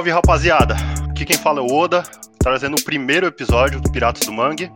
Salve rapaziada! Aqui quem fala é o Oda, trazendo o primeiro episódio do Piratas do Mangue.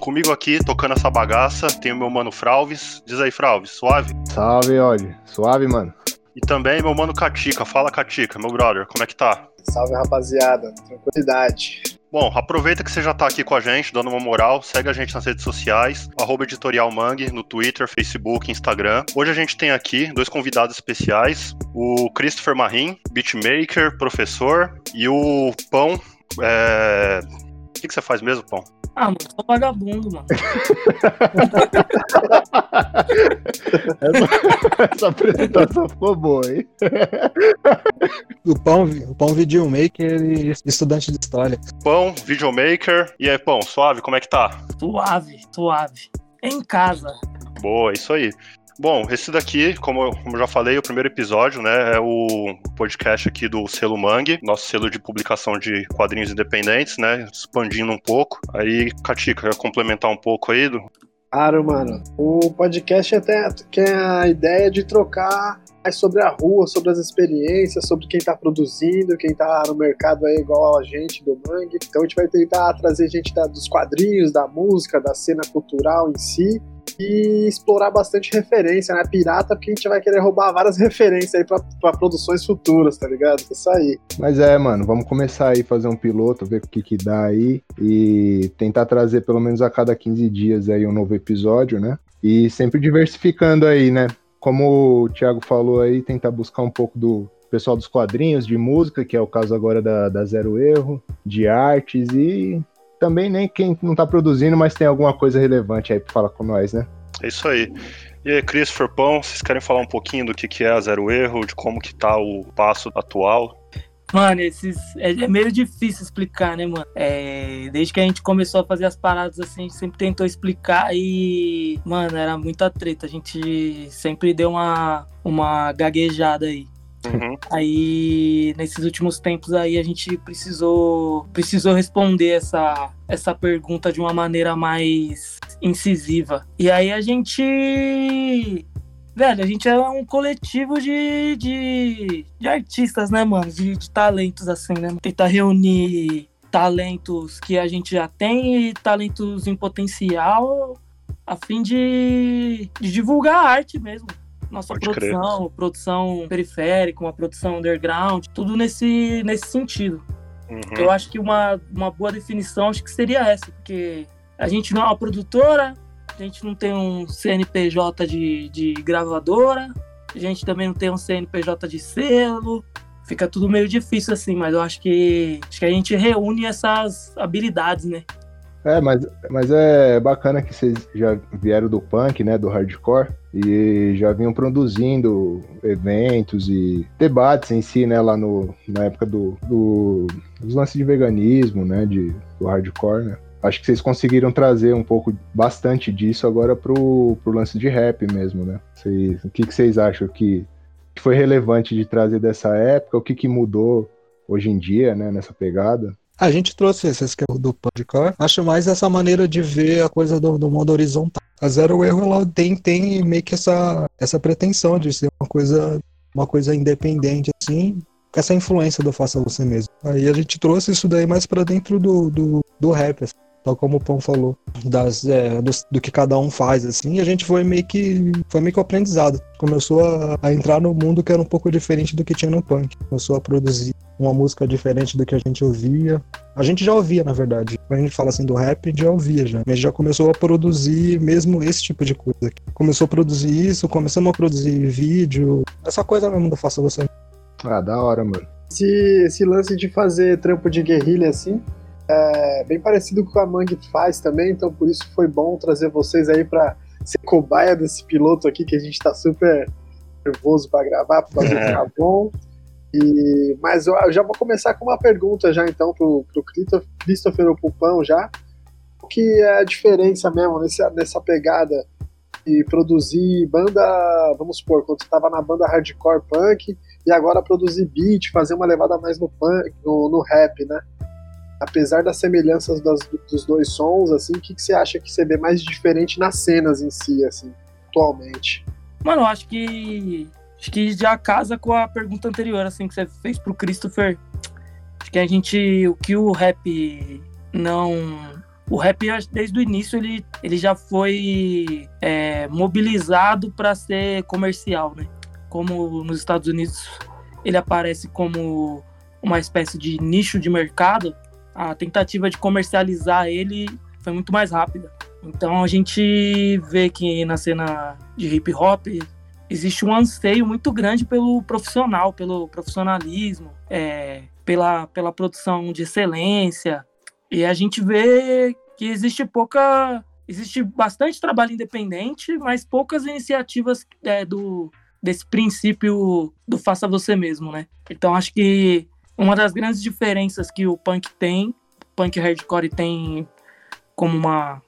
Comigo aqui, tocando essa bagaça, tem o meu mano Fralves. Diz aí, Fralves, suave? Salve, Odd. Suave, mano. E também meu mano Katika. Fala, Katika, meu brother, como é que tá? Salve, rapaziada. Tranquilidade. Bom, aproveita que você já tá aqui com a gente, dando uma moral, segue a gente nas redes sociais, arroba Editorial Mangue, no Twitter, Facebook, Instagram. Hoje a gente tem aqui dois convidados especiais, o Christopher Marim, beatmaker, professor, e o Pão, é... O que, que você faz mesmo, Pão? Ah, mano, sou vagabundo, mano. essa, essa apresentação ficou boa, hein? O Pão, o Pão Videomaker e estudante de história. Pão, Videomaker. E aí, Pão, suave, como é que tá? Suave, suave. Em casa. Boa, isso aí. Bom, esse daqui, como eu, já falei, o primeiro episódio, né, é o podcast aqui do selo Mangue, nosso selo de publicação de quadrinhos independentes, né, expandindo um pouco. Aí, Katika, quer complementar um pouco aí? Do... Claro, mano. O podcast até tem a ideia de trocar mais sobre a rua, sobre as experiências, sobre quem tá produzindo, quem tá no mercado aí igual a gente do Mangue. Então a gente vai tentar trazer gente da, dos quadrinhos, da música, da cena cultural em si e explorar bastante referência, né? Pirata, porque a gente vai querer roubar várias referências aí pra produções futuras, tá ligado? Isso aí. Mas é, mano, vamos começar aí fazer um piloto, ver o que que dá aí e tentar trazer pelo menos a cada 15 dias aí um novo episódio, né? E sempre diversificando aí, né? Como o Thiago falou aí, tentar buscar um pouco do pessoal dos quadrinhos, de música, que é o caso agora da, da Zero Erro, de artes e também nem quem não tá produzindo, mas tem alguma coisa relevante aí pra falar com nós, né? É isso aí. E aí, Christopher Pão, vocês querem falar um pouquinho do que, que é a Zero Erro, de como que tá o passo atual? Mano, esses. É, é meio difícil explicar, né, mano? É, desde que a gente começou a fazer as paradas assim, a gente sempre tentou explicar e. Mano, era muita treta. A gente sempre deu uma, uma gaguejada aí. Uhum. Aí, nesses últimos tempos aí, a gente precisou, precisou responder essa, essa pergunta de uma maneira mais incisiva. E aí a gente... Velho, a gente é um coletivo de, de, de artistas, né, mano? De, de talentos, assim, né? Tentar reunir talentos que a gente já tem e talentos em potencial a fim de, de divulgar a arte mesmo nossa Pode produção, crer. produção periférica, uma produção underground, tudo nesse, nesse sentido. Uhum. Eu acho que uma, uma boa definição acho que seria essa, porque a gente não é uma produtora, a gente não tem um CNPJ de, de gravadora, a gente também não tem um CNPJ de selo, fica tudo meio difícil assim, mas eu acho que, acho que a gente reúne essas habilidades, né? É, mas, mas é bacana que vocês já vieram do punk, né, do hardcore, e já vinham produzindo eventos e debates em si, né, lá no, na época do, do, dos lances de veganismo, né, de, do hardcore, né. Acho que vocês conseguiram trazer um pouco, bastante disso agora pro, pro lance de rap mesmo, né. O que, que vocês acham que, que foi relevante de trazer dessa época, o que, que mudou hoje em dia, né, nessa pegada? A gente trouxe esse esquema do podcast. Acho mais essa maneira de ver a coisa do, do mundo horizontal. A Zero Erro ela tem, tem meio que essa, essa pretensão de ser uma coisa, uma coisa independente, assim, com essa influência do faça você mesmo. Aí a gente trouxe isso daí mais para dentro do, do, do rap, assim, tal como o Pão falou, das, é, do, do, que cada um faz, assim, e a gente foi meio que foi meio que um aprendizado. Começou a, a entrar no mundo que era um pouco diferente do que tinha no punk. Começou a produzir uma música diferente do que a gente ouvia. A gente já ouvia, na verdade. Quando a gente fala assim do rap, a gente já ouvia já. Mas já começou a produzir mesmo esse tipo de coisa. Começou a produzir isso, começamos a produzir vídeo. Essa coisa mesmo do Faça Você. Ah, da hora, mano. Esse, esse lance de fazer trampo de guerrilha assim, é bem parecido com o que a Mangue faz também, então por isso foi bom trazer vocês aí pra ser cobaia desse piloto aqui, que a gente tá super nervoso pra gravar, pra fazer ficar bom. E, mas eu, eu, já vou começar com uma pergunta já então pro, pro Christopher Pupão já. O que é a diferença mesmo nessa, nessa pegada de produzir banda, vamos supor, quando você estava na banda hardcore punk e agora produzir beat, fazer uma levada mais no punk, no, no rap, né? Apesar das semelhanças das, dos dois sons, assim, o que, que você acha que você vê mais diferente nas cenas em si, assim, atualmente? Mano, acho que Acho que já casa com a pergunta anterior, assim, que você fez pro Christopher. Acho que a gente. O que o rap não. O rap, desde o início, ele, ele já foi é, mobilizado para ser comercial, né? Como nos Estados Unidos ele aparece como uma espécie de nicho de mercado, a tentativa de comercializar ele foi muito mais rápida. Então a gente vê que na cena de hip hop existe um anseio muito grande pelo profissional, pelo profissionalismo, é, pela, pela produção de excelência. E a gente vê que existe pouca. Existe bastante trabalho independente, mas poucas iniciativas é, do, desse princípio do faça você mesmo, né? Então acho que uma das grandes diferenças que o punk tem, punk hardcore tem como uma,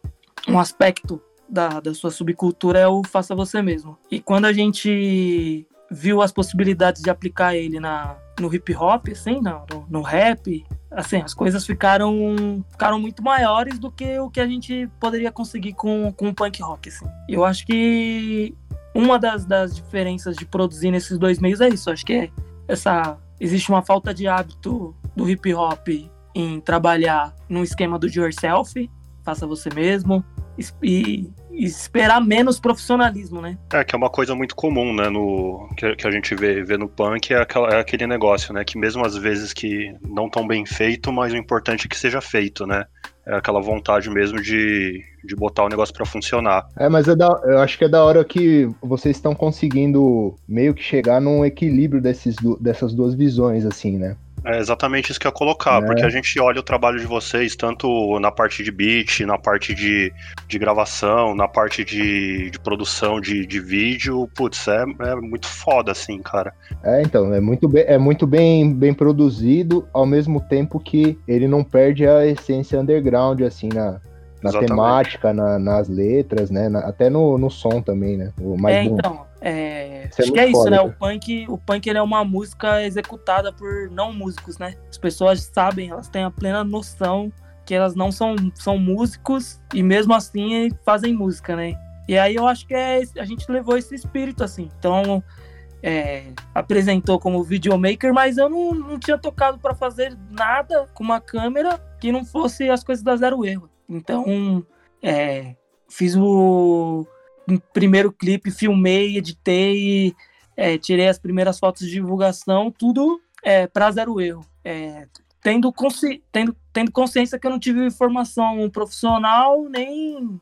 um aspecto da, da sua subcultura é o faça você mesmo. E quando a gente viu as possibilidades de aplicar ele na, no hip hop, assim, no, no rap, assim, as coisas ficaram, ficaram muito maiores do que o que a gente poderia conseguir com, com o punk rock, assim. Eu acho que uma das, das diferenças de produzir nesses dois meios é isso. Acho que é essa existe uma falta de hábito do hip hop em trabalhar no esquema do do yourself, faça você mesmo, e, e, esperar menos profissionalismo, né? É, que é uma coisa muito comum, né, no, que, que a gente vê, vê no punk, é, aquela, é aquele negócio, né, que mesmo às vezes que não tão bem feito, mas o importante é que seja feito, né? É aquela vontade mesmo de, de botar o negócio para funcionar. É, mas é da, eu acho que é da hora que vocês estão conseguindo meio que chegar num equilíbrio desses, dessas duas visões, assim, né? É exatamente isso que eu ia colocar, é. porque a gente olha o trabalho de vocês, tanto na parte de beat, na parte de, de gravação, na parte de, de produção de, de vídeo, putz, é, é muito foda, assim, cara. É, então, é muito, bem, é muito bem, bem produzido, ao mesmo tempo que ele não perde a essência underground, assim, na, na temática, na, nas letras, né? Na, até no, no som também, né? O mais é, então, é, é acho que é isso, foda, né? O punk, o punk ele é uma música executada por não músicos, né? As pessoas sabem, elas têm a plena noção que elas não são, são músicos e mesmo assim fazem música, né? E aí eu acho que é, a gente levou esse espírito, assim. Então, é, apresentou como videomaker, mas eu não, não tinha tocado para fazer nada com uma câmera que não fosse as coisas da zero erro. Então, é, fiz o primeiro clipe, filmei, editei, é, tirei as primeiras fotos de divulgação, tudo é, para zero erro. É, tendo, consci tendo, tendo consciência que eu não tive formação profissional nem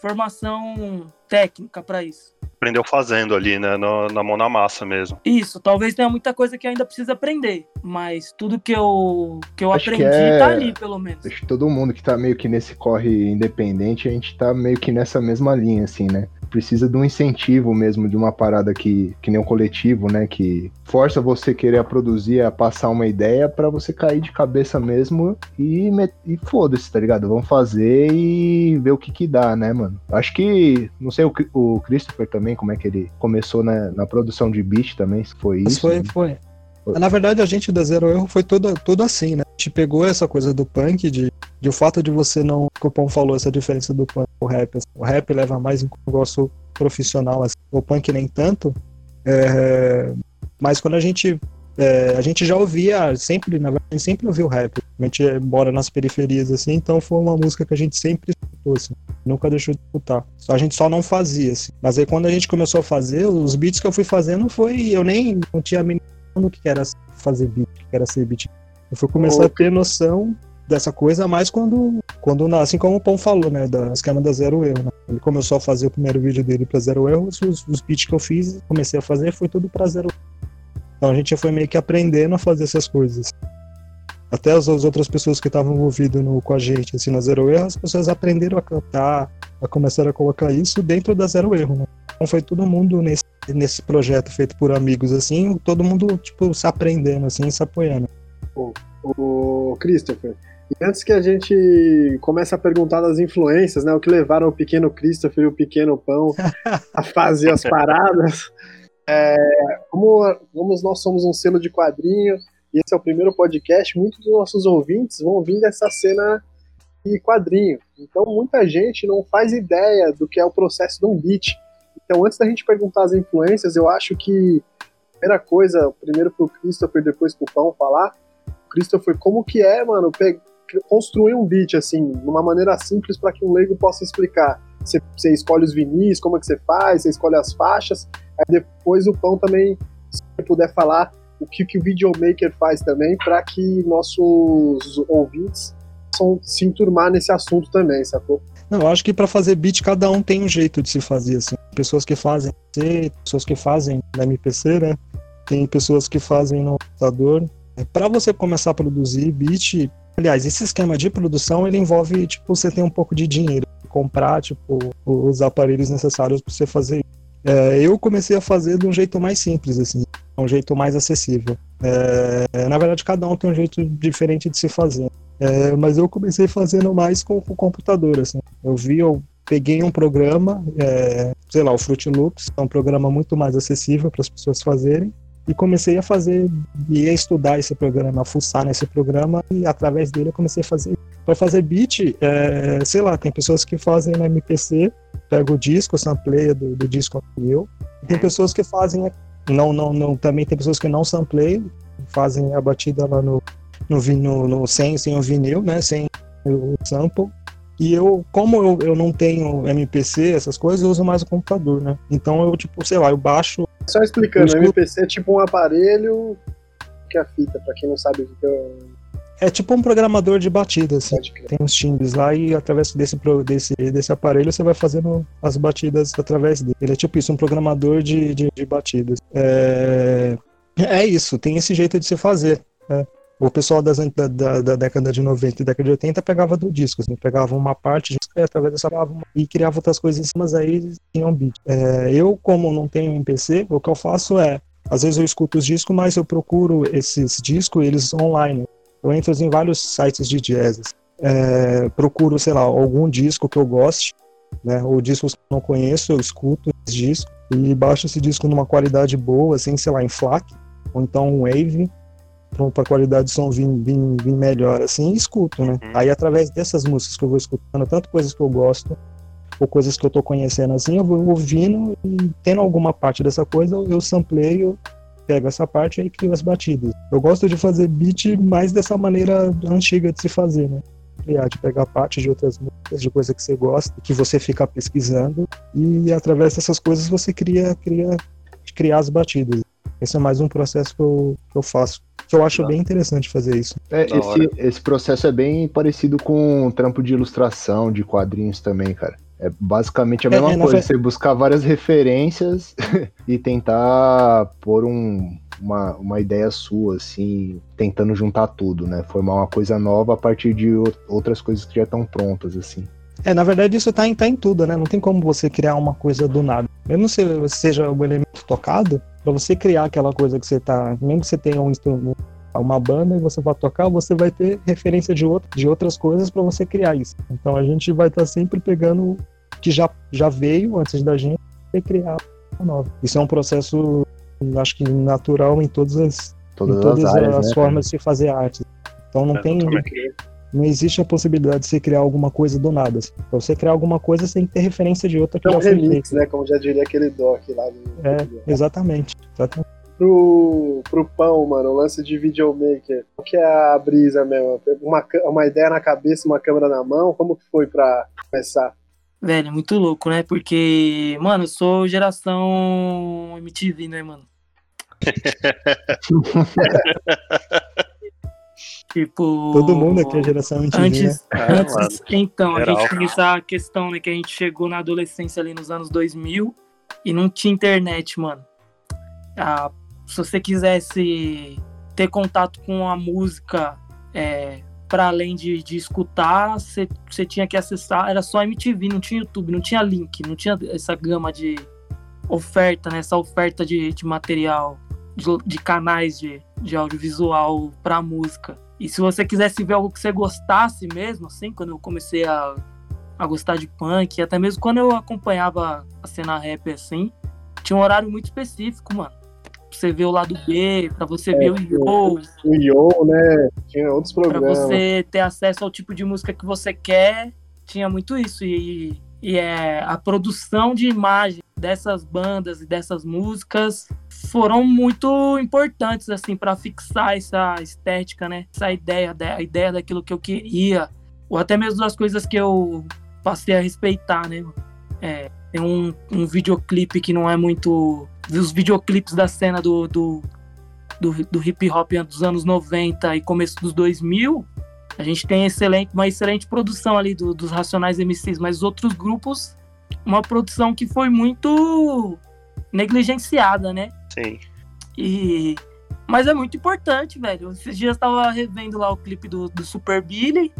formação técnica para isso aprendeu fazendo ali, né? No, na mão na massa mesmo. Isso, talvez tenha muita coisa que ainda precisa aprender, mas tudo que eu, que eu aprendi que é... tá ali, pelo menos. Acho que todo mundo que tá meio que nesse corre independente, a gente tá meio que nessa mesma linha, assim, né? Precisa de um incentivo mesmo, de uma parada que, que nem um coletivo, né? Que força você querer produzir, a passar uma ideia para você cair de cabeça mesmo e, e foda-se, tá ligado? Vamos fazer e ver o que que dá, né, mano? Acho que, não sei, o, o Christopher também, como é que ele começou né, na produção de beat também, se foi isso. Foi, né? foi. Na verdade, a gente da Zero Erro foi tudo, tudo assim, né? A gente pegou essa coisa do punk, de, de o fato de você não. O Pão falou, essa diferença do punk o rap. Assim, o rap leva mais em negócio profissional, assim, o punk nem tanto. É, mas quando a gente. É, a gente já ouvia, sempre, na verdade, a gente sempre ouviu rap. A gente mora nas periferias, assim, então foi uma música que a gente sempre escutou, assim, nunca deixou de escutar. A gente só não fazia, assim. Mas aí quando a gente começou a fazer, os beats que eu fui fazendo foi. Eu nem não tinha a do que era fazer beat, que era ser beat. Eu fui começar a ter noção dessa coisa mais quando, quando assim como o Pão falou, né, da esquema da Zero Erro. Né? Ele começou a fazer o primeiro vídeo dele para Zero Erro, os, os beats que eu fiz, comecei a fazer, foi tudo para Zero Erro. Então a gente foi meio que aprendendo a fazer essas coisas. Até as, as outras pessoas que estavam envolvidas com a gente, assim, na Zero Erro, as pessoas aprenderam a cantar, a começar a colocar isso dentro da Zero Erro, né? Então foi todo mundo nesse nesse projeto feito por amigos, assim, todo mundo, tipo, se aprendendo, assim, se apoiando. O, o Christopher, e antes que a gente comece a perguntar das influências, né, o que levaram o pequeno Christopher e o pequeno Pão a fazer as paradas, é, como, como nós somos um selo de quadrinho, e esse é o primeiro podcast, muitos dos nossos ouvintes vão vir dessa cena de quadrinho. Então, muita gente não faz ideia do que é o processo de um beat. Então, antes da gente perguntar as influências, eu acho que a primeira coisa, primeiro para o Christopher, depois para o Pão falar, Christopher, como que é, mano, construir um beat, assim, de uma maneira simples para que um leigo possa explicar. Você, você, escolhe os vinis, como é que você faz, você escolhe as faixas, aí depois o Pão também, se puder falar o que, que o videomaker faz também para que nossos ouvintes possam se enturmar nesse assunto também, sacou? Não, eu acho que para fazer beat cada um tem um jeito de se fazer assim. Pessoas que fazem C, pessoas que fazem na MPC, né? Tem pessoas que fazem no computador. É, para você começar a produzir beat, aliás, esse esquema de produção ele envolve tipo você ter um pouco de dinheiro, comprar tipo os aparelhos necessários para você fazer. É, eu comecei a fazer de um jeito mais simples assim, um jeito mais acessível. É, na verdade, cada um tem um jeito diferente de se fazer. É, mas eu comecei fazendo mais com o computador, assim. Eu vi, eu peguei um programa, é, sei lá, o Fruit Loops, é um programa muito mais acessível para as pessoas fazerem, e comecei a fazer, e a estudar esse programa, a fuçar nesse programa, e através dele eu comecei a fazer. Para fazer beat, é, sei lá, tem pessoas que fazem no MPC, pega o disco, sampleia do, do disco e tem pessoas que fazem, não, não, não, também tem pessoas que não sampleiam, fazem a batida lá no, no, no, no sem, sem o vinil, né? Sem o sample. E eu, como eu, eu não tenho MPC, essas coisas, eu uso mais o computador, né? Então eu, tipo, sei lá, eu baixo. Só explicando, escuto... MPC é tipo um aparelho que é a fita, pra quem não sabe o que é. É tipo um programador de batida, assim. Tem uns timbres lá e através desse, desse, desse aparelho você vai fazendo as batidas através dele. Ele é tipo isso, um programador de, de, de batidas. É... é isso, tem esse jeito de se fazer. Né? O pessoal das, da, da, da, década de 90 e década de 80 pegava do disco, assim, pegava uma parte e através dessa e criava outras coisas em cima, mas aí tinham beat. É, eu, como não tenho um PC, o que eu faço é, às vezes eu escuto os discos, mas eu procuro esses discos, eles online. Eu entro em vários sites de jazz, é, procuro, sei lá, algum disco que eu goste, né, ou discos que eu não conheço, eu escuto esse disco e baixo esse disco numa qualidade boa, assim, sei lá, em FLAC, ou então um Wave, para a qualidade de som vir, vir, vir melhor, assim, e escuto, né? Uhum. Aí, através dessas músicas que eu vou escutando, tanto coisas que eu gosto, ou coisas que eu tô conhecendo, assim, eu vou ouvindo e tendo alguma parte dessa coisa, eu sampleio, pego essa parte e crio as batidas. Eu gosto de fazer beat mais dessa maneira antiga de se fazer, né? de pegar parte de outras músicas, de coisa que você gosta, que você fica pesquisando, e através dessas coisas você cria, cria, criar as batidas. Esse é mais um processo que eu, que eu faço que eu acho bem interessante fazer isso. É, esse, esse processo é bem parecido com um trampo de ilustração, de quadrinhos também, cara. É basicamente a é, mesma é, coisa, você buscar várias referências e tentar pôr um, uma, uma ideia sua, assim, tentando juntar tudo, né? Formar uma coisa nova a partir de outras coisas que já estão prontas, assim. É, na verdade isso tá em, tá em tudo, né? Não tem como você criar uma coisa do nada. Mesmo se seja o elemento tocado, para você criar aquela coisa que você tá, mesmo que você tenha um instrumento, uma banda e você vai tocar, você vai ter referência de, outro, de outras coisas para você criar isso. Então a gente vai estar tá sempre pegando o que já, já veio antes da gente e criar uma nova. Isso é um processo, acho que natural em todas as, todas, em todas as, áreas, as né? formas de se fazer arte. Então não é, tem não existe a possibilidade de você criar alguma coisa do nada. Assim. Pra você criar alguma coisa, você tem que ter referência de outra que é um remix, né? Como já diria aquele doc lá. No... É, exatamente. exatamente. Pro, pro pão, mano, o lance de videomaker, o que é a brisa mesmo? Uma, uma ideia na cabeça, uma câmera na mão, como que foi pra começar? Velho, é muito louco, né? Porque, mano, eu sou geração MTV, né, mano? Tipo. Todo mundo aqui é geração antes, né? antes é, então, Geral. a gente tem essa questão, né? Que a gente chegou na adolescência ali nos anos 2000 e não tinha internet, mano. Ah, se você quisesse ter contato com a música é, para além de, de escutar, você, você tinha que acessar. Era só MTV, não tinha YouTube, não tinha link, não tinha essa gama de oferta, né? Essa oferta de, de material, de, de canais de, de audiovisual para música. E se você quisesse ver algo que você gostasse mesmo, assim, quando eu comecei a, a gostar de punk, até mesmo quando eu acompanhava a cena rap assim, tinha um horário muito específico, mano. Pra você ver o lado B, pra você é, ver o Yo. O Yo, né? Tinha outros programas. Pra você ter acesso ao tipo de música que você quer, tinha muito isso. E, e é a produção de imagem dessas bandas e dessas músicas foram muito importantes assim para fixar essa estética, né? Essa ideia, a ideia daquilo que eu queria, ou até mesmo das coisas que eu passei a respeitar, né? É, tem um, um videoclipe que não é muito. Os videoclipes da cena do, do, do, do hip hop dos anos 90 e começo dos 2000, a gente tem excelente, uma excelente produção ali do, dos Racionais MCs, mas outros grupos, uma produção que foi muito negligenciada, né? Sim. E mas é muito importante, velho. Esses dias eu tava revendo lá o clipe do, do Super Billy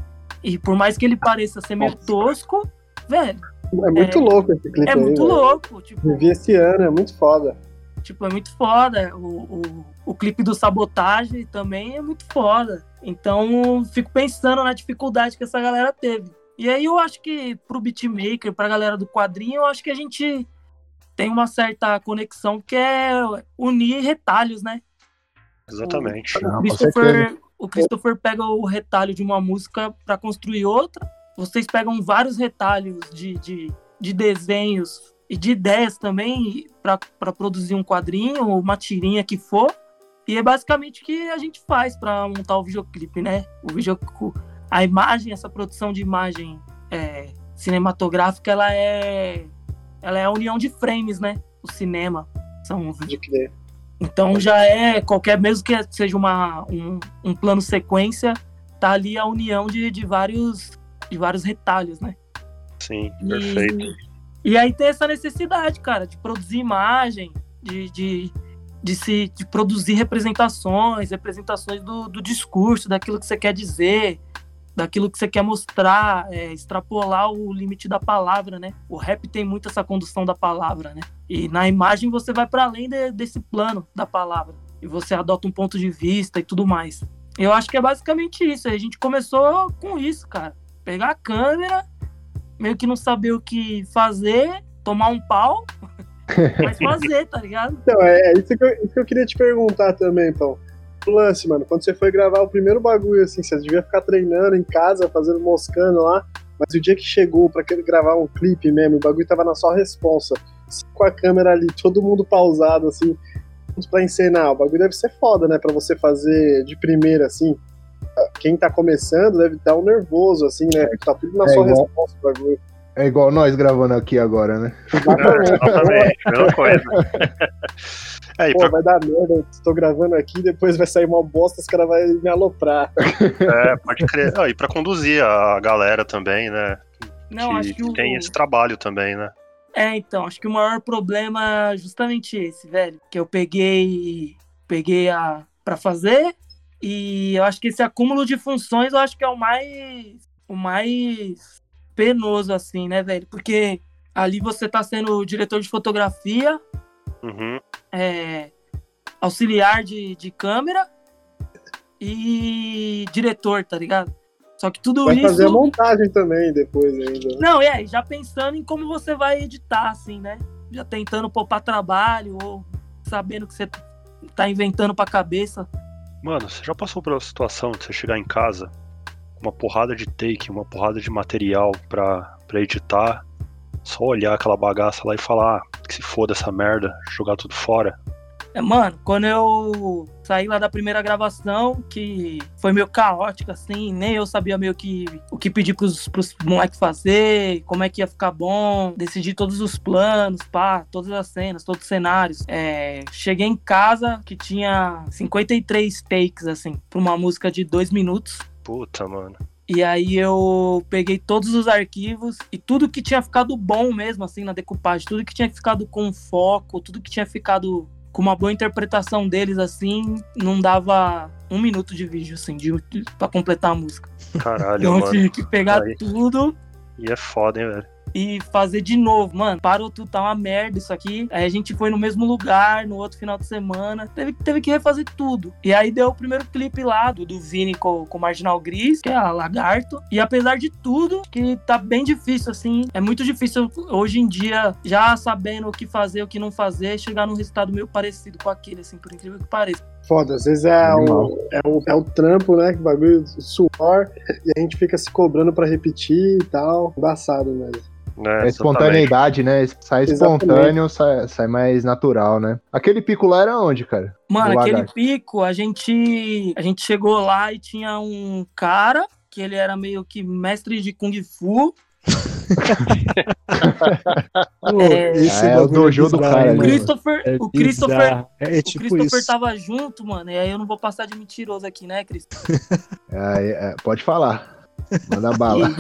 e por mais que ele pareça ser meio tosco, velho. É muito é, louco esse clipe. É aí, muito velho. louco. Tipo, Vi esse ano, é muito foda. Tipo, é muito foda. O, o, o clipe do Sabotagem também é muito foda. Então, fico pensando na dificuldade que essa galera teve. E aí eu acho que pro beatmaker, pra galera do quadrinho, eu acho que a gente tem uma certa conexão que é unir retalhos, né? Exatamente. O, Christopher, o Christopher pega o retalho de uma música para construir outra. Vocês pegam vários retalhos de, de, de desenhos e de ideias também para produzir um quadrinho ou uma tirinha que for. E é basicamente o que a gente faz para montar o videoclipe, né? O vídeo, a imagem, essa produção de imagem é, cinematográfica, ela é, ela é a união de frames, né? O cinema são Pode crer. então já é qualquer, mesmo que seja uma, um, um plano sequência, tá ali a união de, de vários de vários retalhos, né? Sim, E- perfeito. E aí tem essa necessidade, cara, de produzir imagem, de, de, de se de produzir representações, representações do, do discurso, daquilo que você quer dizer, daquilo que você quer mostrar, é, extrapolar o limite da palavra, né? O rap tem muito essa condução da palavra, né? E na imagem você vai para além de- desse plano da palavra e você adota um ponto de vista e tudo mais. Eu acho que é basicamente isso. A gente começou com isso, cara. Pegar a câmera, meio que não saber o que fazer, tomar um pau, mas fazer, tá ligado? Então, é, é isso, que eu, isso que eu queria te perguntar também, então. O lance, mano, quando você foi gravar o primeiro bagulho, assim, você devia ficar treinando em casa, fazendo moscando lá, mas o dia que chegou pra querer gravar um clipe mesmo, o bagulho tava na sua responsa, com a câmera ali, todo mundo pausado, assim, pra encenar, o bagulho deve ser foda, né, pra você fazer de primeira, assim. Quem tá começando deve estar um nervoso, assim, né, porque tá tudo na É sua igual- responsa o bagulho. É igual nós gravando aqui agora, né? É, exatamente, mesma coisa. É, Pô, pra, vai dar merda, estou gravando aqui, depois vai sair uma bosta, os caras vão me aloprar. é, pode crer. Ah, e pra conduzir a galera também, né? Não, acho que o... tem esse trabalho também, né? É, então, acho que o maior problema é justamente esse, velho. Que eu peguei peguei a para fazer e eu acho que esse acúmulo de funções eu acho que é o mais o mais penoso assim, né, velho? Porque ali você tá sendo diretor de fotografia, Uhum. É, auxiliar de, de câmera e diretor, tá ligado? Só que tudo Vai isso fazer a montagem também depois ainda. Não, é, já pensando em como você vai editar, assim, né? Já tentando poupar trabalho ou sabendo que você tá inventando pra cabeça. Mano, você já passou pela situação de você chegar em casa com uma porrada de take, uma porrada de material pra, pra editar, só olhar aquela bagaça lá e falar ah, que se foda essa merda, jogar tudo fora? É, mano, quando eu saí lá da primeira gravação, que foi meio caótica, assim, nem eu sabia meio que o que pedir pros, pros moleques fazer, como é que ia ficar bom, decidi todos os planos, pá, todas as cenas, todos os cenários. É, cheguei em casa que tinha 53 takes, assim, pra uma música de dois minutos. Puta, mano. E aí eu peguei todos os arquivos e tudo que tinha ficado bom mesmo, assim, na decupagem, tudo que tinha ficado com foco, tudo que tinha ficado com uma boa interpretação deles, assim, não dava um minuto de vídeo, assim, de, de, pra completar a música. Caralho, Então eu mano. tive que pegar Aí. tudo E é foda, hein, velho. E fazer de novo. Mano, parou tudo, tá uma merda isso aqui. Aí a gente foi no mesmo lugar, no outro final de semana. Teve, teve que refazer tudo. E aí deu o primeiro clipe lá do, do Vini com, com o Marginal Gris, que é a Lagarto. E apesar de tudo, que tá bem difícil, assim. É muito difícil hoje em dia, já sabendo o que fazer, o que não fazer, chegar num resultado meio parecido com aquele, assim, por incrível que pareça. Foda, às vezes é o, é, o, é o trampo, né? Que bagulho, o suor, e a gente fica se cobrando pra repetir e tal. Embaçado mesmo. Né? É espontaneidade, né? Sai espontâneo, sai, sai mais natural, né? Aquele pico lá era onde, cara? Mano, aquele lagarto. pico, a gente, a gente chegou lá e tinha um cara que ele era meio que mestre de Kung Fu. Pô, É. esse Ah, é o bagulho dojo do cara O? Christopher, É o Christopher. É, o tipo Christopher isso. tava junto, mano. E aí eu não vou passar de mentiroso aqui, né, Christopher? É, é, pode falar. Manda bala.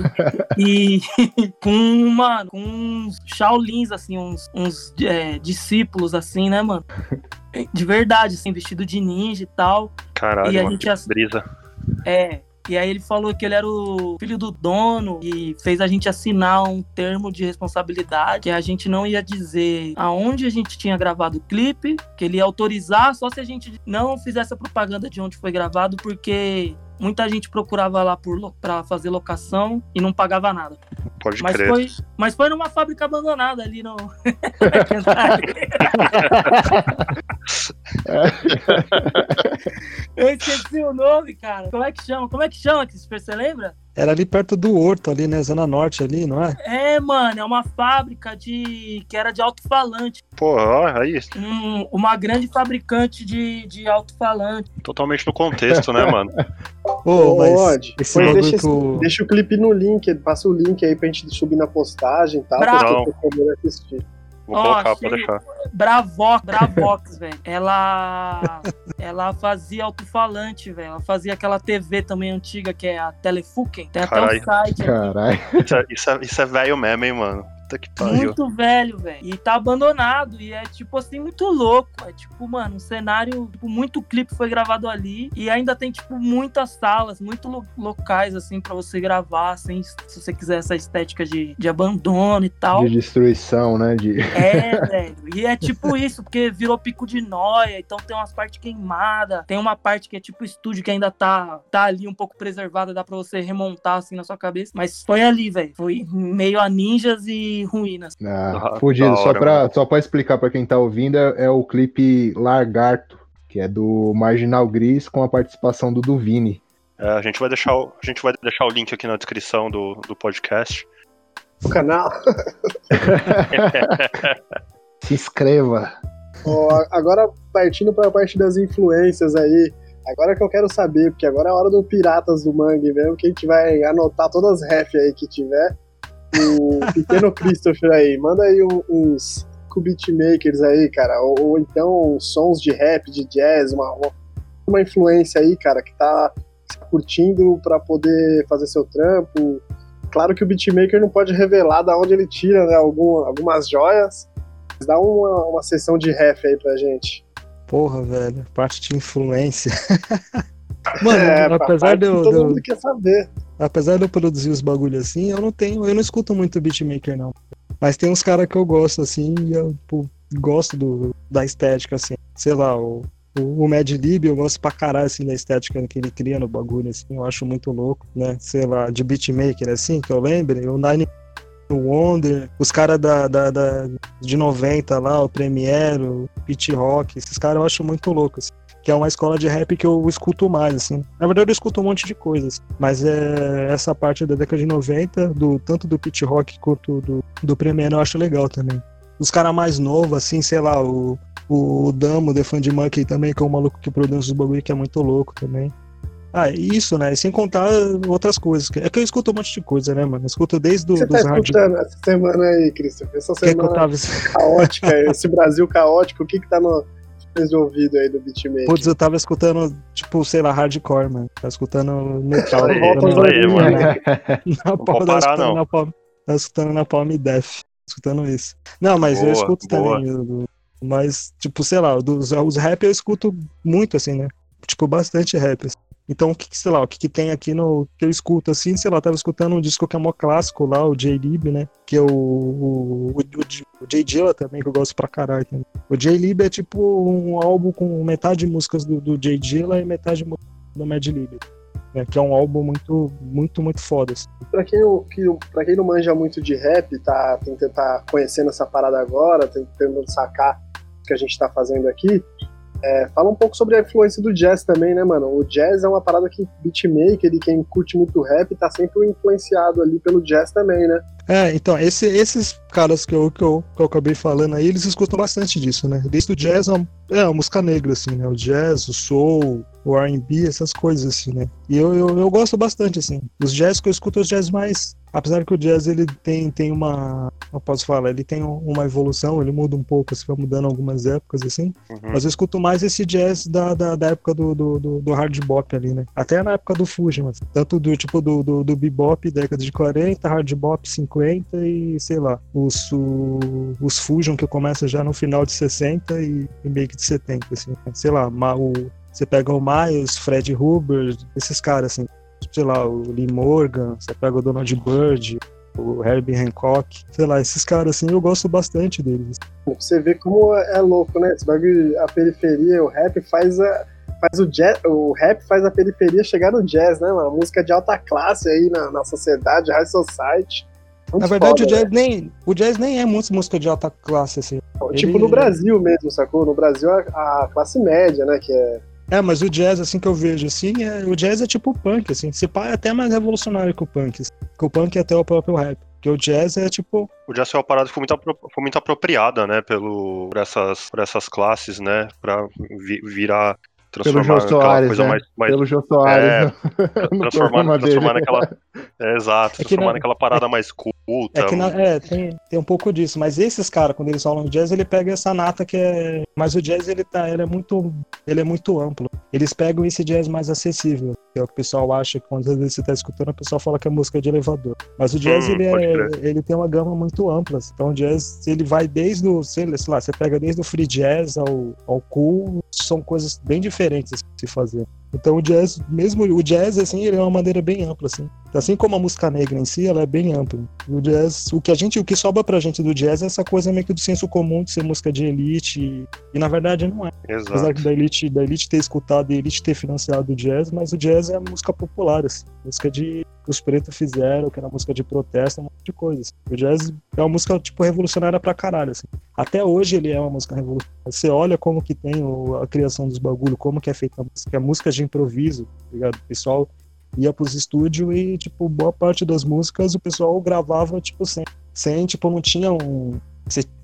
E com, mano, com uns Shaolins, assim, uns, uns é, discípulos, assim, né, mano? De verdade, assim, vestido de ninja e tal. Caralho, E a mano, gente que ass- brisa. É. E aí ele falou que ele era o filho do dono e fez a gente assinar um termo de responsabilidade que a gente não ia dizer aonde a gente tinha gravado o clipe, que ele ia autorizar só se a gente não fizesse a propaganda de onde foi gravado, porque muita gente procurava lá pra fazer locação e não pagava nada. Pode Mas crer. foi, mas foi numa fábrica abandonada ali no. Eu esqueci o nome, cara. Como é que chama? Como é que chama, Christopher? Você lembra? Era ali perto do Horto, ali, né? Zona Norte ali, não é? É, mano, é uma fábrica de. que era de alto-falante. Pô, ó, aí, Um- uma grande fabricante de, de alto-falante. totalmente no contexto, né, mano? Mas Pode. Pois bagulho deixa, o- deixa o clipe no link, passa o link aí pra gente subir na postagem e tal, Bravo. pra você poder assistir. Vou Ó, colocar, achei- pode deixar. Bravox, Bravox, velho. Ela. Ela fazia alto-falante, velho. Ela fazia aquela TV também antiga, que é a Telefuken. Tem até Caralho. um site. Caralho. Isso é, isso é, isso é velho mesmo, hein, mano? Puta que pariu. Muito velho, velho. E tá abandonado. E é, tipo assim, muito louco. É tipo, mano, um cenário. Tipo, muito clipe foi gravado ali. E ainda tem, tipo, muitas salas, muito lo- locais, assim, pra você gravar, assim, se você quiser essa estética de, de abandono e tal. De destruição, né? De... É, velho. E é tipo isso, porque virou pico de noia, então tem umas partes queimadas, tem uma parte que é tipo estúdio que ainda tá, tá ali um pouco preservada, dá pra você remontar assim na sua cabeça. Mas foi ali, velho. Foi meio a ninjas e ruínas. Ah, fudido. só, pra, só pra explicar pra quem tá ouvindo, é, é o clipe Largarto, que é do Marginal Gris com a participação do Duvini. É, a gente vai deixar o, a gente vai deixar o link aqui na descrição do, do podcast. O canal. Se inscreva. Ó, agora, partindo pra parte das influências aí, agora que eu quero saber, porque agora é a hora do Piratas do Mangue mesmo, que a gente vai anotar todas as ref aí que tiver. O pequeno Christopher aí, manda aí um- uns beatmakers aí, cara, ou, ou então sons de rap, de jazz, uma, uma influência aí, cara, que tá curtindo pra poder fazer seu trampo. Claro que o beatmaker não pode revelar da onde ele tira né, algum, algumas joias, mas dá uma, uma sessão de ref aí pra gente. Porra, velho. Parte de influência. Mano, É, pra apesar de eu, todo mundo quer saber. Apesar de eu produzir os bagulho assim, eu não tenho, eu não escuto muito beatmaker não. Mas tem uns caras que eu gosto assim, e eu pô, gosto do, da estética assim. Sei lá, o o, o Mad Lib, eu gosto pra caralho assim da estética que ele cria no bagulho assim, eu acho muito louco, né? Sei lá, de beatmaker assim, que eu lembre, o Nine Wonder, os caras da, da, da- de 90 lá, o Premiere, o Pit Rock, esses caras eu acho muito louco assim que é uma escola de rap que eu escuto mais, assim. Na verdade, eu escuto um monte de coisas, mas é essa parte da década de 90, do, tanto do Pit Rock quanto do, do Premiere, eu acho legal também. Os caras mais novos, assim, sei lá, o, o Damo, The Fund Monkey também, que é um maluco que produz os bagulho que é muito louco também. Ah, e isso, né? Sem contar outras coisas. É que eu escuto um monte de coisa, né, mano? Eu escuto desde O do, você tá hard... escutando essa semana aí, Christopher? Essa O que, que eu semana tava... caótica, esse Brasil caótico, o que que tá no de ouvido aí do beatmaker? Putz, eu tava escutando, tipo, sei lá, hardcore, mano. Tava escutando metal. Aí, aos aí, mano. Na Não palma, tava parar, escutando não. na palma, tava escutando na palma e Death. Escutando isso. Não, mas eu Boa, escuto boa. também. eu- eu- mas, tipo, sei lá, dos, os rap eu escuto muito, assim, né? Tipo, bastante rap. assim. Então, o que, sei lá, o que, que tem aqui no que eu escuto, assim, sei lá, tava escutando um disco que é mó clássico lá, o J-Lib, né? Que é o, o, o, o J Dilla também, que eu gosto pra caralho. também. O J-Lib é tipo um álbum com metade de músicas do, do J Dilla e metade de do Mad Lib. Né, que é um álbum muito, muito, muito foda. Assim. Pra quem, que, pra quem não manja muito de rap, tá, tem tá conhecendo essa parada agora, tentando sacar o que a gente tá fazendo aqui, é, fala um pouco sobre a influência do jazz também, né, mano? O jazz é uma parada que beatmaker e quem curte muito rap tá sempre influenciado ali pelo jazz também, né? É, então, esse, esses caras que eu, que, eu, que eu acabei falando aí, eles escutam bastante disso, né? Desde o jazz é uma, é uma música negra, assim, né? O jazz, o soul, o R&B, essas coisas, assim, né? E eu, eu, eu, gosto bastante, assim. Os jazz que eu escuto, os jazz mais... Apesar que o jazz, ele tem, tem uma... Não posso falar, ele tem uma evolução, ele muda um pouco, assim, vai mudando algumas épocas, assim. Uhum. Mas eu escuto mais esse jazz da, da, da época do, do, do, do, hard bop ali, né? Até na época do Fuji, mas tanto do tipo do, do, do bebop, década de 40, hard bop 50 e, sei lá, os, o, os Fusion que começa já no final de 60 e, e meio que de 70, assim. Sei lá, o você pega o Miles, Fred Hubbard, esses caras, assim, sei lá, o Lee Morgan, você pega o Donald Byrd, o Herbie Hancock, sei lá, esses caras, assim, eu gosto bastante deles. Você vê como é louco, né? Esse bagulho, a periferia, o rap faz a, faz o jazz, o rap faz a periferia chegar no jazz, né, mano? Música de alta classe aí na, na sociedade, high society. Muito na verdade, foda, o, jazz né? nem, o jazz nem é muito música de alta classe, assim. Tipo Ele... no Brasil mesmo, sacou? No Brasil, a, a classe média, né, que é é, mas o jazz, assim, que eu vejo, assim, é, o jazz é tipo o punk, assim. Se pá, é até mais revolucionário que o punk. Assim, que o punk é até o próprio rap. Porque o jazz é tipo. O jazz foi uma parada que foi muito, foi muito apropriada, né, pelo, por, essas, por essas classes, né, pra vi, virar Pelo Jô Soares, coisa né? mais, mais, Pelo Jô Soares. É, no, transformar, transformar naquela. É, exato, é transformar na, naquela parada é, mais culta. É, que na, é tem, tem um pouco disso, mas esses caras, quando eles falam jazz, ele pega essa nata que é. Mas o jazz ele tá, ele é muito. Ele é muito amplo. Eles pegam esse jazz mais acessível. Que é o que o pessoal acha que quando você tá escutando, o pessoal fala que é música de elevador. Mas o jazz, hum, ele, é, ele tem uma gama muito ampla. Então o jazz, ele vai desde o, sei lá, você pega desde o free jazz ao, ao cool, são coisas bem diferentes de se fazer. Então o jazz, mesmo o jazz, assim, ele é uma maneira bem ampla, assim. Assim como a música negra em si, ela é bem ampla. O jazz, o que a gente, o que sobra pra gente do jazz é essa coisa meio que do senso comum de ser música de elite e, e na verdade não é. Exato. Apesar da elite, da elite ter escutado e elite ter financiado o jazz, mas o jazz é música popular, assim. Música de que os pretos fizeram, que era música de protesto, um monte de coisas. O jazz é uma música, tipo, revolucionária pra caralho, assim. Até hoje ele é uma música revolucionária. Você olha como que tem o, a criação dos bagulho, como que é feita a música. É música de improviso, tá ligado? O pessoal ia pros estúdios e, tipo, boa parte das músicas o pessoal gravava, tipo, sem, sem tipo, não tinha um...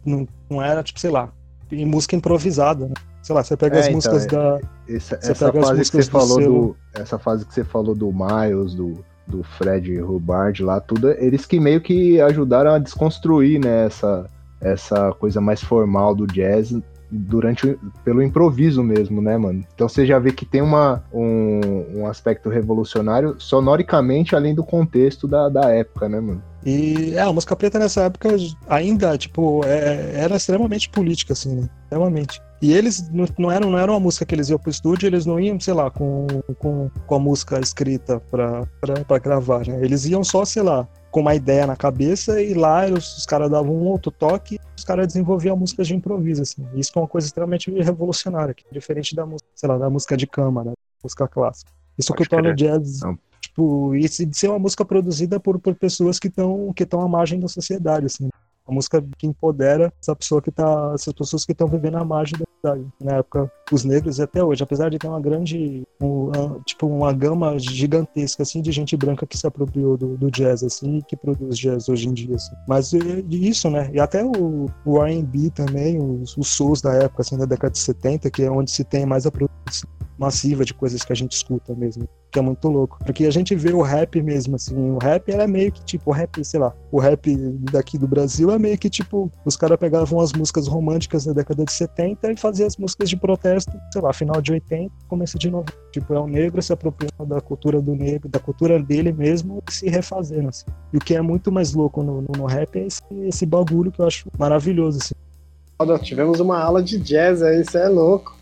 Não, não era, tipo, sei lá, música improvisada, né? Sei lá, você pega é, as então, músicas é, da. Essa, essa fase que você falou do. Essa fase que você falou do Miles, do, do Fred Hubbard lá, tudo, eles que meio que ajudaram a desconstruir, né, essa, essa coisa mais formal do jazz durante pelo improviso mesmo, né, mano? Então você já vê que tem uma, um, um aspecto revolucionário sonoricamente além do contexto da, da época, né, mano? E é, a música preta nessa época ainda, tipo, é, era extremamente política, assim, né? Extremamente. E eles não, eram, não era uma música que eles iam pro estúdio, eles não iam, sei lá, com, com, com a música escrita pra, pra, pra gravar, né? Eles iam só, sei lá, com uma ideia na cabeça e lá os, os caras davam um outro toque os caras desenvolviam músicas de improviso, assim. Isso é uma coisa extremamente revolucionária, que é diferente da música, sei lá, da música de câmara, música clássica. Isso Pode que torna o jazz não tipo, e de ser uma música produzida por, por pessoas que estão que estão à margem da sociedade, assim. Uma música que empodera essa pessoa que tá, essas pessoas que estão vivendo à margem da sociedade. Na época, os negros e até hoje, apesar de ter uma grande, um, tipo, uma gama gigantesca, assim, de gente branca que se apropriou do, do jazz, assim, e que produz jazz hoje em dia, assim. Mas isso, né? E até o, o R&B também, os, os souls da época, assim, da década de 70, que é onde se tem mais a produção massiva de coisas que a gente escuta mesmo, que é muito louco. Porque a gente vê o rap mesmo, assim, o rap era meio que tipo, o rap, sei lá, o rap daqui do Brasil é meio que tipo, os caras pegavam as músicas românticas da década de 70 e faziam as músicas de protesto, sei lá, final de 80, começo de 90. Tipo, é o negro se apropriando da cultura do negro, da cultura dele mesmo e se refazendo, assim. E o que é muito mais louco no, no, no rap é esse, esse bagulho que eu acho maravilhoso, assim tivemos uma aula de jazz aí, isso é louco.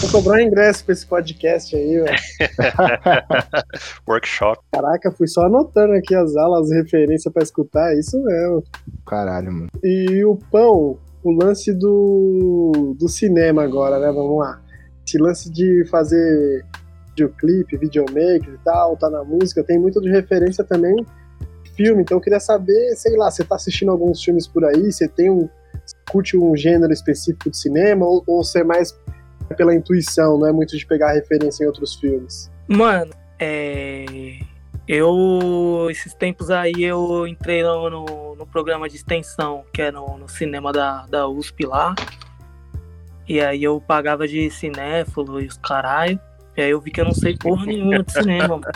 Vou cobrar um ingresso pra esse podcast aí, velho. Workshop. Caraca, fui só anotando aqui as aulas, as referências pra escutar, é isso mesmo. Caralho, mano. E o pão, o lance do, do cinema agora, né? Vamos lá. Esse lance de fazer videoclipe, videomaker e tal, tá na música, tem muito de referência também filme, então eu queria saber, sei lá, você tá assistindo alguns filmes por aí, você tem um curte um gênero específico de cinema ou, ou ser mais pela intuição, não é muito de pegar referência em outros filmes? Mano, é. Eu, esses tempos aí, eu entrei no, no, no programa de extensão, que é no, no, cinema da, da USP lá. E aí eu pagava de cinéfilo e os caralho. E aí eu vi que eu não sei porra nenhuma de cinema, mano.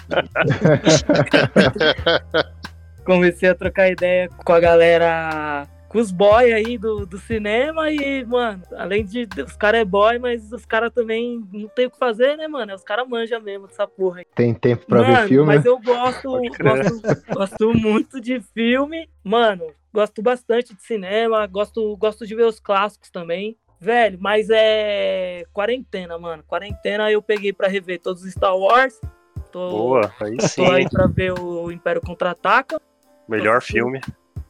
Comecei a trocar ideia com a galera com os boy aí do, do cinema e, mano, além de os caras é boy, mas os caras também não tem o que fazer, né, mano? Os caras manjam mesmo dessa porra aí. Tem tempo pra mano, ver filme? Mas né? eu gosto, gosto, gosto muito de filme. Mano, gosto bastante de cinema, gosto, gosto de ver os clássicos também. Velho, mas é quarentena, mano. Quarentena eu peguei pra rever todos os Star Wars. Tô, Boa, aí sim. Tô aí pra ver o Império Contra-Ataca. Melhor filme.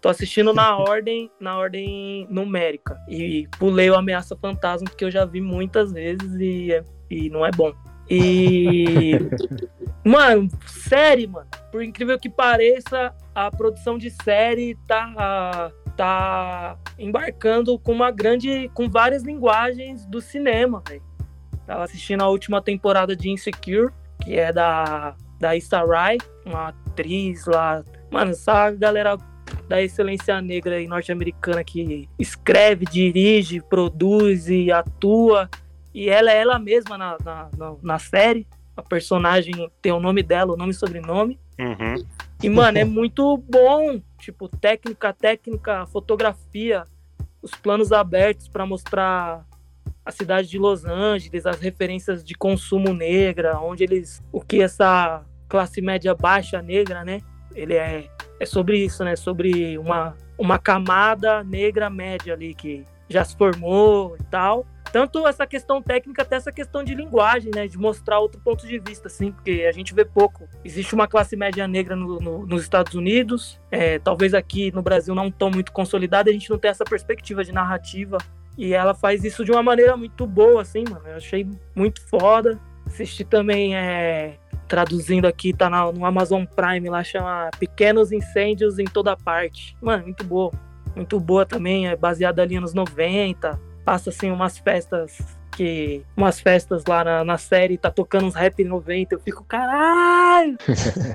Tô assistindo na ordem, na ordem numérica. E pulei o Ameaça Fantasma, porque eu já vi muitas vezes e, é, e não é bom. E. mano, série, mano. Por incrível que pareça, a produção de série tá. tá embarcando com uma grande. com várias linguagens do cinema, velho. Tava assistindo a última temporada de Insecure, que é da. da Issa Rae, uma atriz lá. Mano, essa galera da excelência negra e norte-americana que escreve, dirige, produz e atua. E ela é ela mesma na, na, na, série. A personagem tem o nome dela, o nome e sobrenome. Uhum. E, mano, é muito bom. Tipo, técnica, técnica, fotografia, os planos abertos para mostrar a cidade de Los Angeles, as referências de consumo negra, onde eles. o que essa classe média baixa negra, né? Ele é é sobre isso, né? Sobre uma, uma camada negra média ali que já se formou e tal. Tanto essa questão técnica até essa questão de linguagem, né? De mostrar outro ponto de vista, assim, porque a gente vê pouco. Existe uma classe média negra no, no, nos Estados Unidos, é, talvez aqui no Brasil não tão muito consolidada, a gente não tem essa perspectiva de narrativa. E ela faz isso de uma maneira muito boa, assim, mano. Eu achei muito foda. Assisti também é, traduzindo aqui, tá no Amazon Prime lá, chama Pequenos Incêndios em Toda Parte. Mano, muito boa. Muito boa também, é baseada ali nos 90. Passa assim umas festas que. Umas festas lá na, na série, tá tocando uns rap 90. Eu fico, caralho!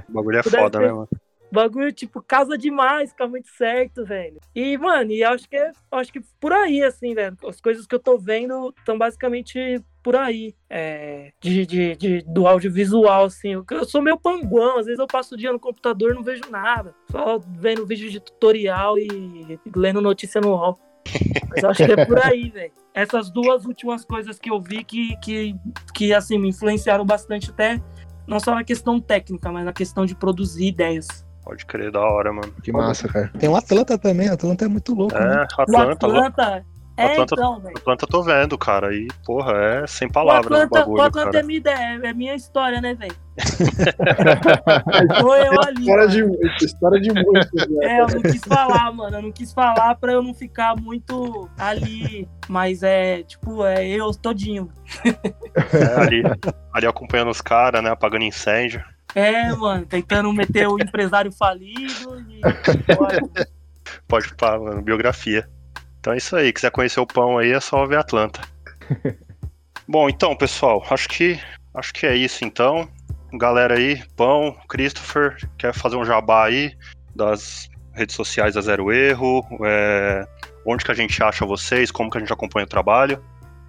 o bagulho é foda, né, mano? bagulho, tipo, casa demais, fica muito certo, velho. E, mano, e acho que é, acho que por aí, assim, velho. As coisas que eu tô vendo estão basicamente por aí, é, de, de, de, do audiovisual, assim. Eu, eu sou meio panguão, às vezes eu passo o dia no computador e não vejo nada. Só vendo vídeo de tutorial e, e lendo notícia no UOL. Mas eu acho que é por aí, velho. Essas duas últimas coisas que eu vi que, que, que, assim, me influenciaram bastante até, não só na questão técnica, mas na questão de produzir ideias. Pode crer, da hora, mano. Que massa, cara. Tem o Atlanta também, Atlanta é muito louco. É, né? Atlanta. O Atlanta, é, Atlanta, então, velho. Atlanta tô vendo, cara. E, porra, é sem palavras o Atlanta, bagulho, o Atlanta cara. é minha ideia, é minha história, né, velho? Tô eu ali. História de, história de muitos, né? É, eu não quis falar, mano. Eu não quis falar pra eu não ficar muito ali. Mas é, tipo, é eu todinho. É, ali, ali acompanhando os caras, né? Apagando incêndio. É, mano, tentando meter o empresário falido e. Pode pá, mano, biografia. Então é isso aí. Quiser conhecer o pão aí, é só ver Atlanta. Bom, então, pessoal, acho que acho que é isso então. Galera aí, pão, Christopher, quer fazer um jabá aí das redes sociais da Zero Erro? é, onde que a gente acha vocês? Como que a gente acompanha o trabalho?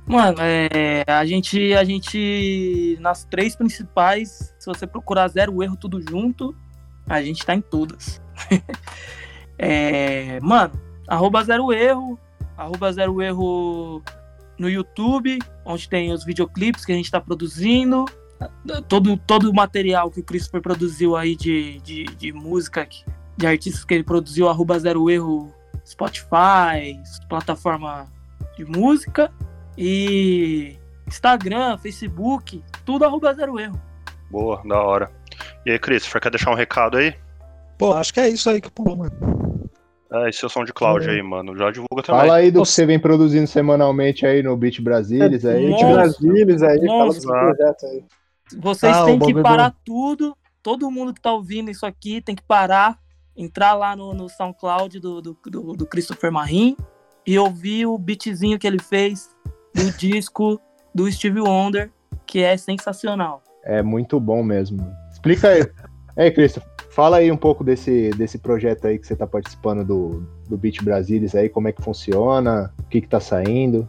Mano, é, a gente, a gente, nas três principais, se você procurar zero erro tudo junto, a gente tá em todas. É, mano, arroba zero erro, arroba zero erro no YouTube, onde tem os videoclipes que a gente tá produzindo, todo, todo o material que o Christopher produziu aí de, de, de música, de artistas que ele produziu, arroba zero erro, Spotify, plataforma de música. E Instagram, Facebook, tudo arroba zero erro. Boa, da hora. E aí, Christopher, quer deixar um recado aí? Pô, acho que é isso aí que pô, mano. É, esse é o som de Cloud aí, mano. Já divulga também. Fala aí do que Nossa. você vem produzindo semanalmente aí no Beat Brasilis aí. Nossa. Brasilis aí, fala do Nossa. projeto aí. Vocês Ah, têm que é parar tudo. Todo mundo que tá ouvindo isso aqui tem que parar, entrar lá no, no SoundCloud do, do, do, do Christopher Marim e ouvir o beatzinho que ele fez do disco do Steve Wonder, que é sensacional. É muito bom mesmo. Explica aí. Ei, Christopher. Fala aí um pouco desse, desse projeto aí que você tá participando do, do Beat Brasilis aí, como é que funciona, o que que tá saindo.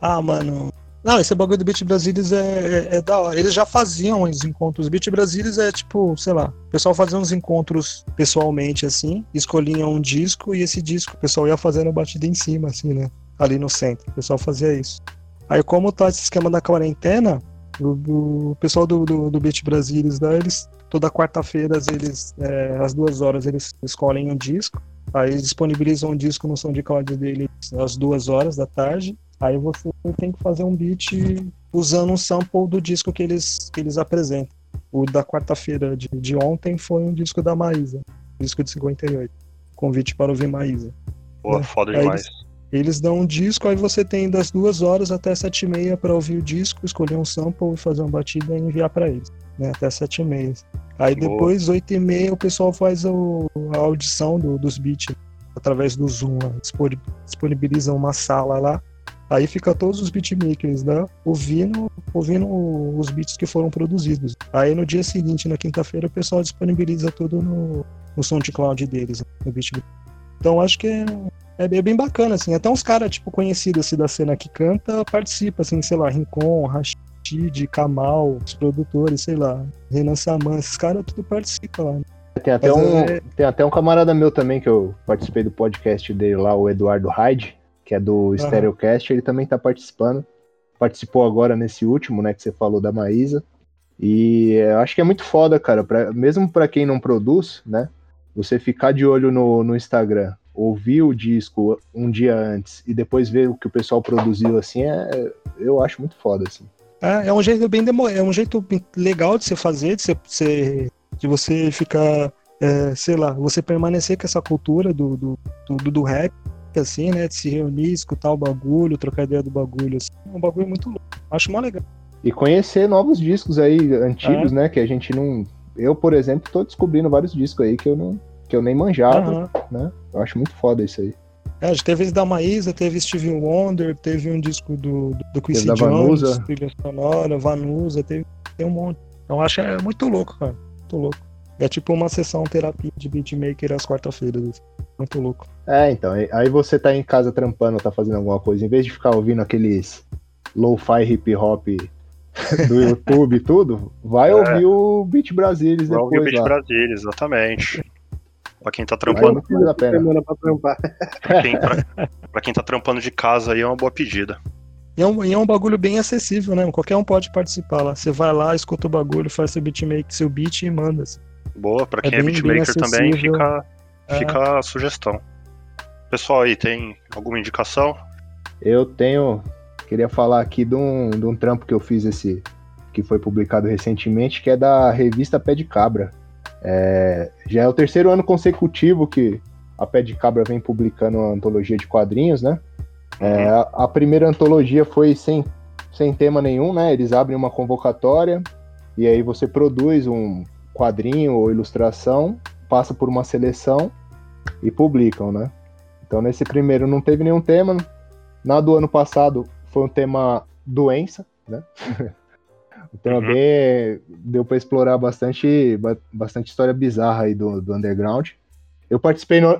Ah, mano. Não, esse bagulho do Beat Brasilis é, é, é da hora. Eles já faziam os encontros. Beat Brasilis é tipo, sei lá, o pessoal fazia uns encontros pessoalmente, assim, escolhia um disco e esse disco o pessoal ia fazendo batida em cima, assim, né? Ali no centro. O pessoal fazia isso. Aí, como tá esse esquema da quarentena, o, o pessoal do, do, do Beat Brasilis, né, eles toda quarta-feira, eles, é, às duas horas, eles escolhem um disco. Aí eles disponibilizam um disco no SoundCloud deles às duas horas da tarde. Aí você tem que fazer um beat usando um sample do disco que eles, que eles apresentam. O da quarta-feira de, de ontem foi um disco da Maísa, disco de 58. Convite para ouvir Maísa. Pô, né? foda Aí demais. Eles, eles dão um disco, aí você tem das duas horas até sete e meia para ouvir o disco, escolher um sample e fazer uma batida e enviar para eles, né? Até sete e meia. Aí Boa. depois, oito e meia, o pessoal faz o- a audição do- dos beats através do Zoom. Disponi- Disponibilizam uma sala lá. Aí fica todos os beatmakers, né? Ouvindo, ouvindo os beats que foram produzidos. Aí no dia seguinte, na quinta-feira, o pessoal disponibiliza tudo no, no SoundCloud deles, no Beat. Então acho que é, é bem- bacana, assim. Até uns caras, tipo, conhecidos assim, da cena que canta, participa, assim, sei lá, Rincon, Rashid, Kamal, os produtores, sei lá, Renan Saman, esses caras tudo participam lá. né? Tem até, Mas um, é- tem até um camarada meu também que eu participei do podcast dele lá, o Eduardo Hyde, que é do Stereocast, ele também tá participando. Participou agora nesse último, né, que você falou da Maísa. E eu acho que é muito foda, cara, pra, mesmo pra quem não produz, né, você ficar de olho no, no Instagram, ouvir o disco um dia antes e depois ver o que o pessoal produziu, assim, é, eu acho muito foda, assim. É, é um jeito bem demo... é um jeito legal de você fazer, de você, de você ficar, é, sei lá, você permanecer com essa cultura do, do, do, do rap, assim, né? De se reunir, escutar o bagulho, trocar ideia do bagulho, assim. É um bagulho muito louco. Acho mó legal. E conhecer novos discos aí, antigos, né? Que a gente não. Eu, por exemplo, tô descobrindo vários discos aí que eu não. que eu nem manjava, Aham. né? Eu acho muito foda isso aí. É, teve esse da Maísa, teve Stevie Wonder, teve um disco do, do, do Quincy da Jones, Vanusa. trilha sonora, Vanusa, teve tem um monte. Então acho é muito louco, cara. Muito louco. É tipo uma sessão terapia de beatmaker às quarta-feiras. assim. Muito louco. É, então. aí- você tá em casa trampando, tá fazendo alguma coisa, em vez de ficar ouvindo aqueles lo-fi hip hop do YouTube e tudo, vai É. ouvir o Beat Brasilis Vai ouvir o depois Beat lá. Brasília, exatamente. Pra quem tá trampando, muito vale. Semana pra trampar. pra quem, pra, pra quem tá trampando de casa aí é uma boa pedida. E é, um, e é um bagulho bem acessível, né? Qualquer um pode participar lá. Você vai lá, escuta o bagulho, faz seu beatmake, seu beat e manda. assim. Boa, pra É quem é, bem- bem beatmaker também, fica, É. fica a sugestão. Pessoal aí, tem alguma indicação? Eu tenho. Queria falar aqui de um, de um trampo que eu fiz esse. que foi publicado recentemente, que é da revista Pé de Cabra. É, já é o terceiro ano consecutivo que a Pé de Cabra vem publicando uma antologia de quadrinhos, né? É, a, a primeira antologia foi sem, sem tema nenhum, né? Eles abrem uma convocatória e aí você produz um quadrinho ou ilustração, passa por uma seleção e publicam, né? Então nesse primeiro não teve nenhum tema. Na do ano passado foi um tema doença, né? tema Uhum. bem. Deu para explorar bastante, ba- bastante história bizarra aí do, do underground. Eu participei no.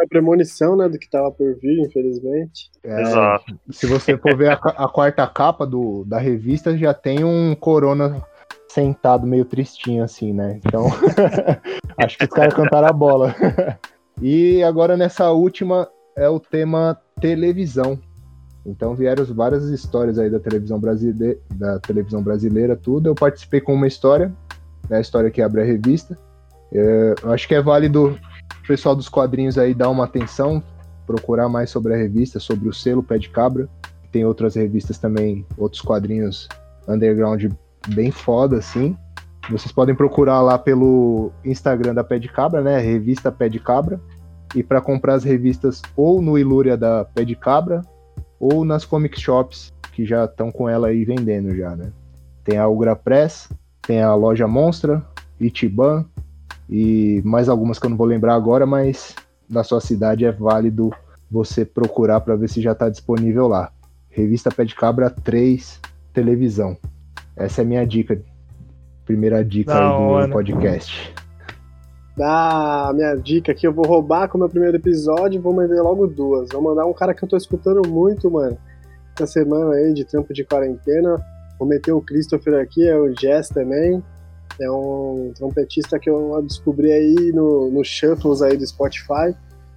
É a premonição, né, do que tava por vir, infelizmente. é, Exato. Se você for ver a, a quarta capa do, da revista, já tem um corona sentado meio tristinho assim, né? Então, acho que os caras cantaram a bola. e agora nessa última é o tema televisão. Então vieram várias histórias aí da televisão brasileira, da televisão brasileira, tudo. Eu participei com uma história, né, a história que abre a revista. É, eu acho que é válido o pessoal dos quadrinhos aí dar uma atenção, procurar mais sobre a revista, sobre o selo Pé de Cabra. Tem outras revistas também, outros quadrinhos underground bem foda, assim. Vocês podem procurar lá pelo Instagram da Pé de Cabra, né? Revista Pé de Cabra. E para comprar as revistas ou no Ilúria da Pé de Cabra ou nas comic shops que já estão com ela aí vendendo já, né? Tem a Ugra Press, tem a Loja Monstra, Itiban e mais algumas que eu não vou lembrar agora, mas na sua cidade é válido você procurar para ver se já está disponível lá. Revista Pé de Cabra 3 Televisão. Essa é a minha dica. Primeira dica Da aí do hora. podcast. Dar a minha dica aqui. Eu vou roubar com o meu primeiro episódio e vou mandar logo duas. Vou mandar um cara que eu tô escutando muito, mano. Essa semana aí de tempo de quarentena. Vou meter o Christopher aqui, é o Jazz também. É um trompetista que eu descobri aí no, no Shuffles aí do Spotify.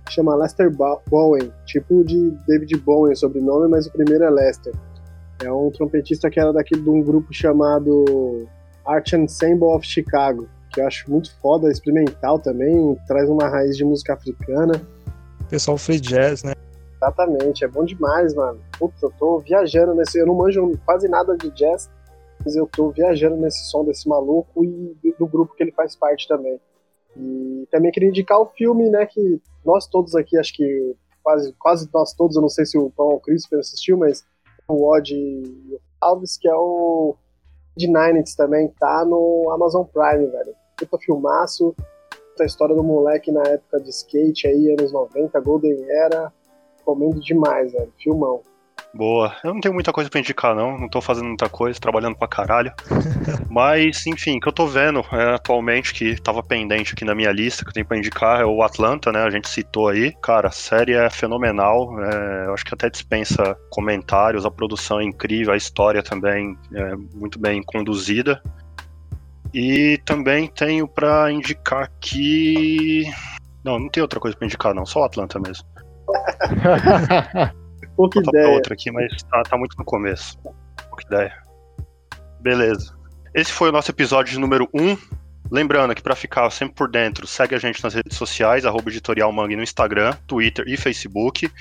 Chama Lester Bowen, tipo de David Bowen, sobrenome, mas o primeiro é Lester. É um trompetista que era daqui de um grupo chamado Art Ensemble of Chicago, que eu acho muito foda, experimental também, traz uma raiz de música africana. Pessoal free jazz, né? Exatamente, é bom demais, mano. Putz, eu tô viajando nesse. Eu não manjo quase nada de jazz, mas eu tô viajando nesse som desse maluco e do grupo que ele faz parte também. E também queria indicar o filme, né, que nós todos aqui, acho que quase, quase nós todos, eu não sei se o Paulo Christopher assistiu, mas o Odd Alves, que é o de Nineties também, tá no Amazon Prime, velho. Puta filmaço, a história do moleque na época de skate aí, anos 90, Golden Era, recomendo demais, velho, filmão. Boa. Eu não tenho muita coisa pra indicar, não. Não tô fazendo muita coisa, trabalhando pra caralho. Mas, enfim, o que eu tô vendo é, atualmente, que tava pendente aqui na minha lista, que eu tenho pra indicar, é o Atlanta, né? A gente citou aí. Cara, a série é fenomenal. É, eu acho que até dispensa comentários. A produção é incrível, a história também é muito bem conduzida. E também tenho pra indicar aqui. Não, não tem outra coisa pra indicar, não. Só o Atlanta mesmo. Pouca ideia. outra aqui, mas tá, tá, muito no começo. Pouca ideia. Beleza. Esse foi o nosso episódio número 1. Lembrando que para ficar sempre por dentro, segue a gente nas redes sociais, arroba Editorial no Instagram, Twitter e Facebook.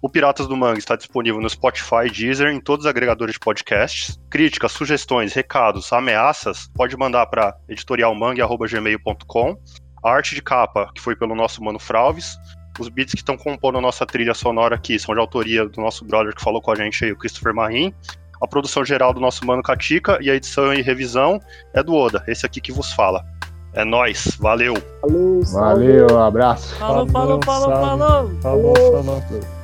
O Piratas do Mangue está disponível no Spotify, Deezer, em todos os agregadores de podcasts. Críticas, sugestões, recados, ameaças, pode mandar para editorialmangue.gmail.com. A arte de capa, que foi pelo nosso Mano Fralves. Os beats que estão compondo a nossa trilha sonora aqui são de autoria do nosso brother que falou com a gente aí, o Christopher Marim. A produção geral do nosso mano Katika e a edição e revisão é do Oda, esse aqui que vos fala. É nós, valeu. Valeu, valeu, abraço. Falou, falou, falou, falou. Falou, falou. falou.